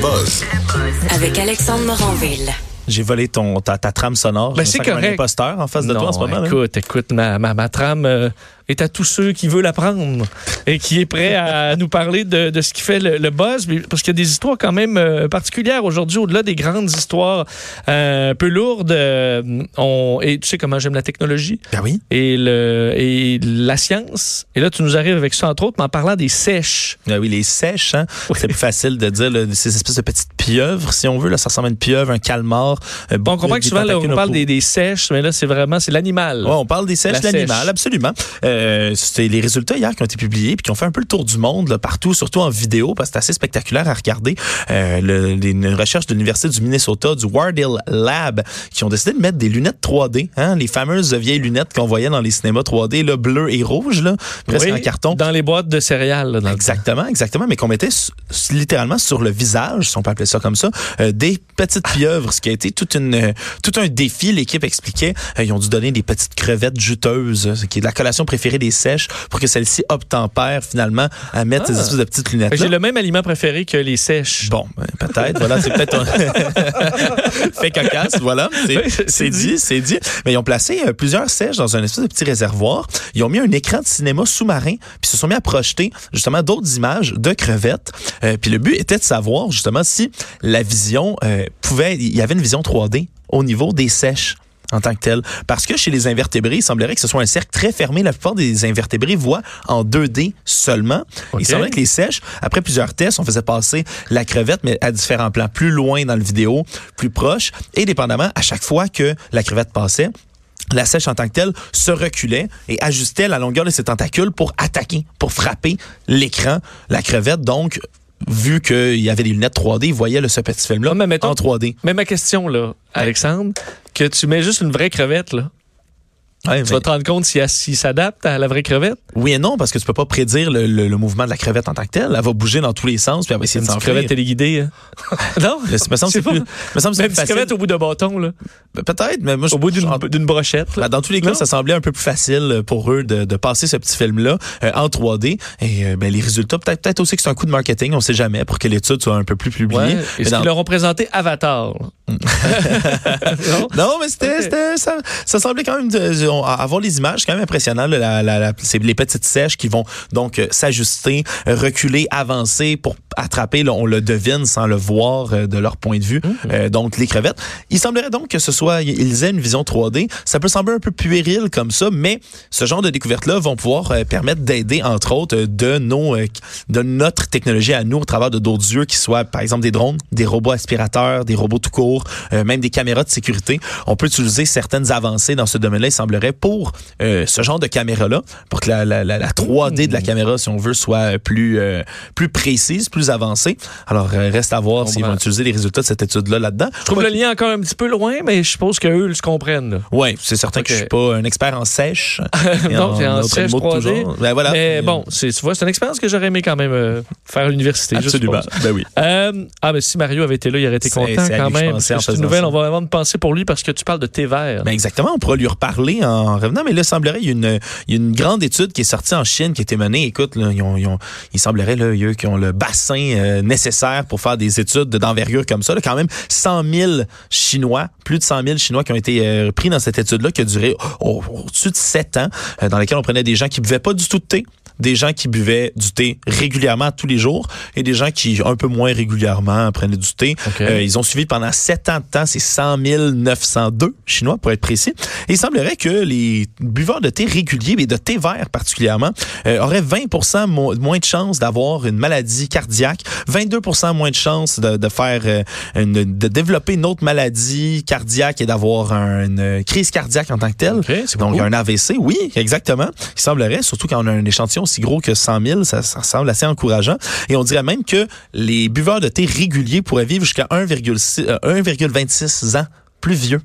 buzz Avec Alexandre Moranville. J'ai volé ton, ta, ta trame sonore. Ben, c'est correct. un imposteur en face de non, toi en ce moment. là. Écoute, écoute, ma, ma, ma trame euh, est à tous ceux qui veulent la prendre et qui est prêt à nous parler de, de ce qui fait le, le buzz. Parce qu'il y a des histoires quand même euh, particulières aujourd'hui, au-delà des grandes histoires euh, un peu lourdes. euh, on, et tu sais comment j'aime la technologie? Ben oui. et, le, et la science. Et là, tu nous arrives avec ça, entre autres, mais en parlant des sèches. Ben oui, les sèches, hein. C'est plus facile de dire là, ces espèces de petites pieuvres, si on veut. Là, ça ressemble à une pieuvre, un calmar. euh, Bon, on comprend que souvent, là, on parle des, des sèches, mais là, c'est vraiment, c'est l'animal. Ouais, on parle des sèches l'animal, sèche. absolument. Euh, C'était les résultats hier qui ont été publiés puis qui ont fait un peu le tour du monde là, partout, surtout en vidéo, parce que c'est assez spectaculaire à regarder. Euh, le- les- une recherche de l'Université du Minnesota, du Wardell Lab, qui ont décidé de mettre des lunettes 3D, hein, les fameuses vieilles lunettes qu'on voyait dans les cinémas 3D, là, bleu et rouge, là, presque Oui, en carton. Dans les boîtes de céréales. là, dans Exactement, exactement, mais qu'on mettait littéralement sur le visage, si on peut appeler ça comme ça, euh, des petites pieuvres, ce qui a été toute une, euh, tout un défi. L'équipe expliquait, ils ont dû donner des petites crevettes juteuses, ce qui est la collation préférée des sèches, pour que celles-ci obtempèrent finalement à mettre Ah. ces espèces de petites lunettes. J'ai le même aliment préféré que les sèches. Bon, ben, peut-être. Voilà, c'est peut-être un... fait cocasse. Voilà, c'est dit, c'est dit. Mais ils ont placé euh, plusieurs sèches dans un espèce de petit réservoir. Ils ont mis un écran de cinéma sous-marin, puis se sont mis à projeter justement d'autres images de crevettes. Euh, puis le but était de savoir justement si la vision euh, pouvait, il y avait une vision 3D au niveau des sèches en tant que tel. Parce que chez les invertébrés, il semblerait que ce soit un cercle très fermé. La plupart des invertébrés voient en 2D seulement. OK. Il semblerait que les sèches, après plusieurs tests, on faisait passer la crevette, mais à différents plans, plus loin dans le vidéo, plus proche. Et dépendamment, à chaque fois que la crevette passait, la sèche en tant que telle se reculait et ajustait la longueur de ses tentacules pour attaquer, pour frapper l'écran. La crevette, donc, vu qu'il y avait des lunettes 3D, il voyait le, ce petit film-là en 3D. Mais ma question, là, Alexandre, que tu mets juste une vraie crevette, là. Ouais, Tu mais- vas te rendre compte s'il s'adapte à la vraie crevette? oui et non, parce que tu peux pas prédire le, le- le mouvement de la crevette en tant que telle. Elle va bouger dans tous les sens, puis elle va essayer Une de s'enfuir. crevette téléguidée. hein. non? Le- me semble que c'est plus, me semble c'est une crevette au bout de bâton, là. Peut-être, mais moi, je- Au bout d'une brochette. Ben, dans tous les cas, Non? ça semblait un peu plus facile pour eux de, de passer ce petit film-là euh, en 3D. Et euh, ben, les résultats, peut-être peut-être aussi que c'est un coup de marketing, on sait jamais, pour que l'étude soit un peu plus publiée. Ouais. Mais Est-ce dans- qu'ils leur ont présenté Avatar? Là? non? Non, mais c'était, Ok. c'était- ça, ça semblait quand même de- on- avoir les images, quand même impressionnant. là, la, la- la- c'est les petites sèches qui vont donc euh, s'ajuster, reculer, avancer pour attraper. là, on le devine sans le voir euh, de leur point de vue. Mhm. Euh, donc les crevettes. Il semblerait donc que ce soit ils aient une vision 3D. Ça peut sembler un peu puéril comme ça, mais ce genre de découvertes-là vont pouvoir euh, permettre d'aider entre autres de nos de notre technologie à nous au travers de d'autres yeux qui soient par exemple des drones, des robots aspirateurs, des robots tout court, euh, même des caméras de sécurité. On peut utiliser certaines avancées dans ce domaine-là, il semblerait, pour euh, ce genre de caméra-là, pour que la, la, la, la 3D de la caméra, si on veut, soit plus euh, plus précise, plus avancée. Alors reste à voir s'ils vont utiliser les résultats de cette étude-là là-dedans. Je trouve le lien encore un petit peu loin, mais je suppose qu'eux le comprennent. Oui, c'est certain que je suis pas un expert en sèche. non, c'est en autres sèche mots de tout 3D. genre. Ben voilà. Mais bon, tu vois, c'est une expérience que j'aurais aimé quand même faire à l'université. Absolument. Ben oui. Ah, mais si Mario avait été là, il aurait été content quand même. C'est une nouvelle, ça. on va vraiment penser pour lui parce que tu parles de thé vert. Ben exactement, on pourra lui reparler en revenant, mais là, il semblerait, il y a une, il y a une grande étude qui est sortie en Chine, qui a été menée. Écoute, là, ils ont, ils ont- il semblerait, là, eux, qui ont le bassin euh, nécessaire pour faire des études d'envergure comme ça. Là, quand même, 100 000 Chinois, plus de 100 000 Chinois qui ont été euh, pris dans cette étude-là, qui a duré au-dessus de 7 ans, euh, dans laquelle on prenait des gens qui buvaient pas du tout de thé, des gens qui buvaient du thé régulièrement tous les jours et des gens qui, un peu moins régulièrement, prenaient du thé. OK. Euh, ils ont suivi pendant 7 ans de temps, c'est 100 902 Chinois pour être précis. Et il semblerait que les buveurs de thé réguliers, mais de thé vert particulièrement, euh, auraient 20 mo- moins de chances d'avoir une maladie cardiaque, 22 moins de chances de, de faire euh, une- de développer une autre maladie cardiaque et d'avoir un- une crise cardiaque en tant que telle. OK, c'est Donc, un AVC, oui, exactement. Il semblerait, surtout quand on a un échantillon aussi gros que 100 000, ça, ça semble assez encourageant. Et on dirait même que les buveurs de thé réguliers pourraient vivre jusqu'à 1,6 euh, 1,26 ans plus vieux.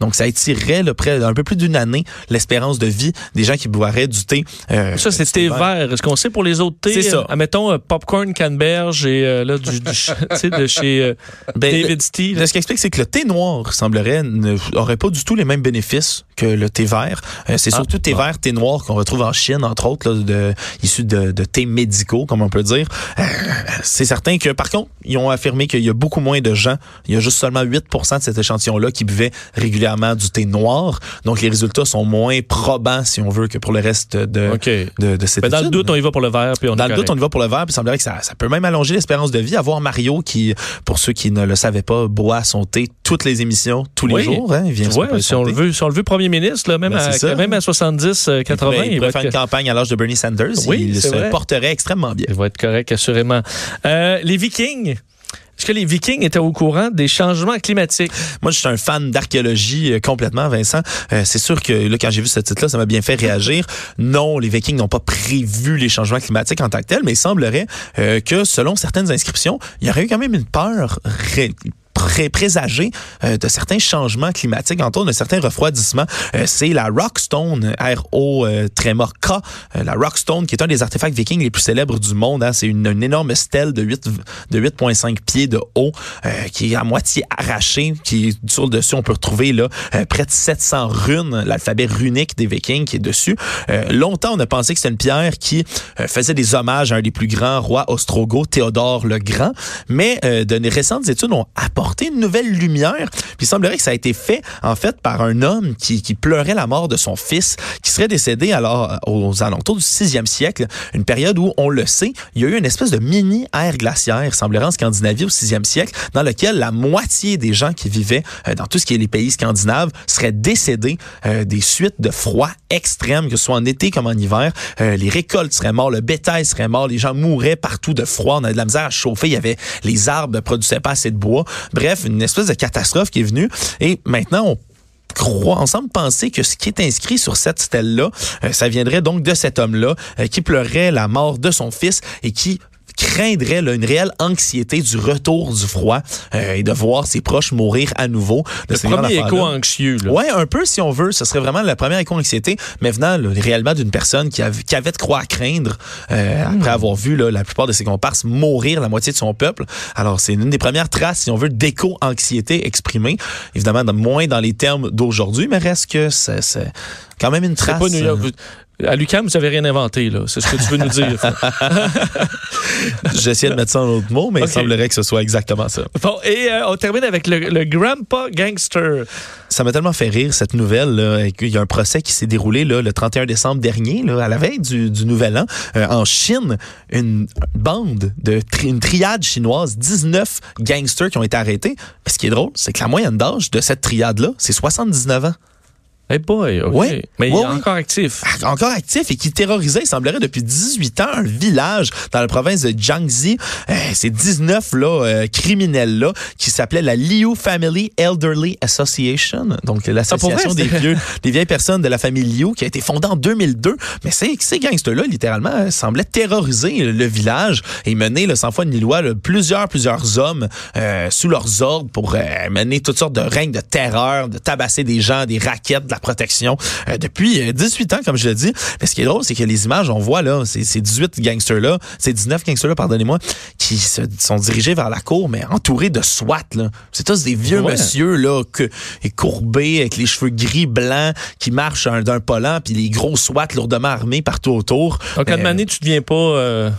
Donc, ça étirerait là, près un peu plus d'une année l'espérance de vie des gens qui boiraient du thé. euh, ça, c'est thé vert. Est-ce qu'on sait pour les autres thés? C'est ça. Admettons, euh, popcorn canneberge et euh, là, du, du de chez euh, ben, David Steele. Ce qui explique, c'est que le thé noir, semblerait, n'aurait pas du tout les mêmes bénéfices que le thé vert. Euh, c'est ah, surtout thé vert, thé noir qu'on retrouve en Chine, entre autres, là, de, issus de, de thé médicaux, comme on peut dire. Euh, c'est certain que, par contre, ils ont affirmé qu'il y a beaucoup moins de gens. Il y a juste seulement 8 de cet échantillon-là qui buvaient régulièrement du thé noir. Donc, les résultats sont moins probants, si on veut, que pour le reste de, de, de cette Mais Dans le doute, on y va pour le vert. Puis on dans le doute, on y va pour le vert. Puis il semblerait que ça, ça peut même allonger l'espérance de vie. Avoir Mario qui, pour ceux qui ne le savaient pas, boit son thé toutes les émissions, tous les jours. Hein, il vient ouais, si on, le veut, si on le veut premier ministre, là, même, ben, à, même à 70, 80, il, il, va faire une campagne à l'âge de Bernie Sanders. Oui, il se porterait extrêmement bien. Il va être correct, assurément. Euh, les Vikings. Est-ce que les Vikings étaient au courant des changements climatiques? Moi, je suis un fan d'archéologie euh, complètement, Vincent. Euh, c'est sûr que là, quand j'ai vu ce titre-là, ça m'a bien fait réagir. Non, les Vikings n'ont pas prévu les changements climatiques en tant que tels, mais il semblerait euh, que, selon certaines inscriptions, il y aurait eu quand même une peur présager euh, de certains changements climatiques, entre autres de certains refroidissements. Euh, c'est la Rockstone, R-O euh, K, euh, la Rockstone, qui est un des artefacts vikings les plus célèbres du monde. Hein. C'est une, énorme stèle de 8 de 8,5 pieds de haut, qui est à moitié arrachée, qui sur le dessus, on peut retrouver là près de 700 runes, l'alphabet runique des vikings qui est dessus. longtemps, on a pensé que c'était une pierre qui faisait des hommages à un des plus grands rois ostrogoths, Théodore le Grand, mais de récentes études ont apporté une nouvelle lumière. Puis il semblerait que ça a été fait en fait par un homme qui, qui pleurait la mort de son fils, qui serait décédé alors aux alentours du 6e siècle, une période où on le sait, il y a eu une espèce de mini ère glaciaire, semblerait en Scandinavie au 6e siècle, dans lequel la moitié des gens qui vivaient euh, dans tout ce qui est les pays scandinaves seraient décédés euh, des suites de froid extrême, que ce soit en été comme en hiver. Euh, les récoltes seraient mortes, le bétail serait mort, les gens mouraient partout de froid, on avait de la misère à chauffer, il y avait les arbres ne produisaient pas assez de bois. Bref, une espèce de catastrophe qui est venue. Et maintenant, on croit, ensemble penser que ce qui est inscrit sur cette stèle-là, euh, ça viendrait donc de cet homme-là euh, qui pleurait la mort de son fils et qui craindrait là, une réelle anxiété du retour du froid euh, et de voir ses proches mourir à nouveau. Le premier écho anxieux. Oui, un peu si on veut. Ce serait vraiment la première éco-anxiété, mais venant réellement d'une personne qui avait, qui avait de quoi à craindre euh, hmm. après avoir vu là, la plupart de ses comparses mourir la moitié de son peuple. Alors, c'est une des premières traces, si on veut, d'éco-anxiété exprimée. Évidemment, moins dans les termes d'aujourd'hui, mais reste que c'est quand même une trace. Pas New York. À l'UQAM, vous n'avez rien inventé, là. C'est ce que tu veux nous dire. J'essaie de mettre ça en autre mot, mais il semblerait que ce soit exactement ça. Bon, et euh, on termine avec le, Grandpa Gangster. Ça m'a tellement fait rire, cette nouvelle. Là. Il y a un procès qui s'est déroulé là, le 31 décembre dernier, là, à la veille du, Nouvel An. Euh, en Chine, une bande, de une triade chinoise, 19 gangsters qui ont été arrêtés. ce qui est drôle, c'est que la moyenne d'âge de cette triade-là, c'est 79 ans. Hey boy, Oui, mais il est encore actif. Ah, encore actif et qui terrorisait, il semblerait, depuis 18 ans, un village dans la province de Jiangxi. Euh, ces 19 là, euh, criminels-là qui s'appelait la Liu Family Elderly Association, donc l'association des vieux, des vieilles personnes de la famille Liu qui a été fondée en 2002. Mais ces, ces gangsters-là, littéralement, euh, semblaient terroriser le village et mener, le sans foi ni loi, plusieurs, plusieurs hommes sous leurs ordres pour mener toutes sortes de règnes de terreur, de tabasser des gens, des raquettes, de la protection euh, depuis 18 euh, ans, comme je l'ai dit. Mais ce qui est drôle, c'est que les images, on voit là, ces, ces 18 gangsters-là, ces 19 gangsters-là, pardonnez-moi, qui se, sont dirigés vers la cour, mais entourés de SWAT. C'est tous des vieux monsieur là, que, courbés, avec les cheveux gris, blancs, qui marchent d'un polant, puis les gros SWAT lourdement armés partout autour. Donc, à euh, tu deviens pas euh,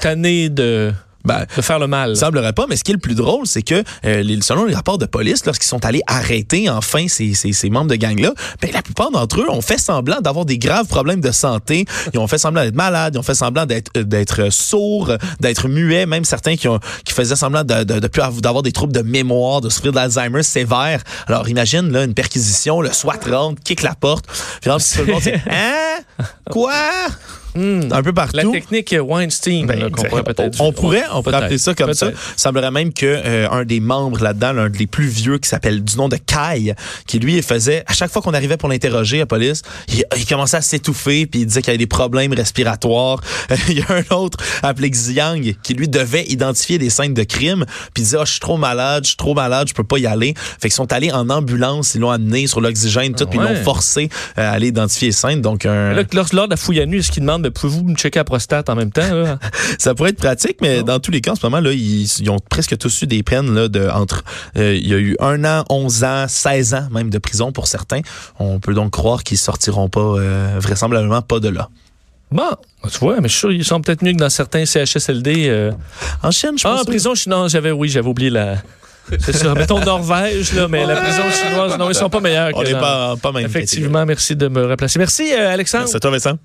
tanné de... Ben, de faire le mal. Semblerait pas, mais ce qui est le plus drôle, c'est que euh, selon les rapports de police, lorsqu'ils sont allés arrêter enfin ces, ces, ces membres de gang-là, ben, la plupart d'entre eux ont fait semblant d'avoir des graves problèmes de santé. Ils ont fait semblant d'être malades, ils ont fait semblant d'être euh, d'être sourds, d'être muets, même certains qui ont qui faisaient semblant de, de, de d'avoir des troubles de mémoire, de souffrir d'Alzheimer sévère. Alors imagine là une perquisition, le SWAT rentre, kick la porte, puis là, tout le monde dit Hein? Quoi? Hmm. un peu partout. La technique Weinstein, Ben, là, exact. pourrait peut-être. on, on pourrait, on Peut-être. appeler ça comme ça. Il semblerait même que euh, un des membres là-dedans, l'un des plus vieux, qui s'appelle du nom de Kai, qui lui il faisait à chaque fois qu'on arrivait pour l'interroger à la police, il, il commençait à s'étouffer puis il disait qu'il avait des problèmes respiratoires. il y a un autre appelé Xiang qui lui devait identifier des scènes de crime puis il disait oh, je suis trop malade, je suis trop malade, je peux pas y aller. Fait qu'ils sont allés en ambulance, ils l'ont amené sur l'oxygène tout, puis ils Ouais. l'ont forcé euh, à aller identifier les scènes. Donc un, Là, lors, de la fouille à nu, est-ce qu'il demande, pouvez-vous me checker la prostate en même temps? là? Ça pourrait être pratique, mais dans tous les cas, en ce moment, là, ils, ils ont presque tous eu des peines là, de entre. euh, il y a eu un an, 11 ans, 16 ans même de prison pour certains. On peut donc croire qu'ils sortiront pas, euh, vraisemblablement pas de là. Bon, tu vois, mais je suis sûr qu'ils sont peut-être mieux que dans certains CHSLD. euh. En Chine, je Ah, pense. en prison chinoise, j'avais, oui, j'avais oublié la. C'est ça. Mettons Norvège, là, mais la prison chinoise, non, ils sont pas meilleurs On n'est pas, pas. Effectivement, merci de me replacer. Merci, euh, Alexandre. C'est toi, Vincent.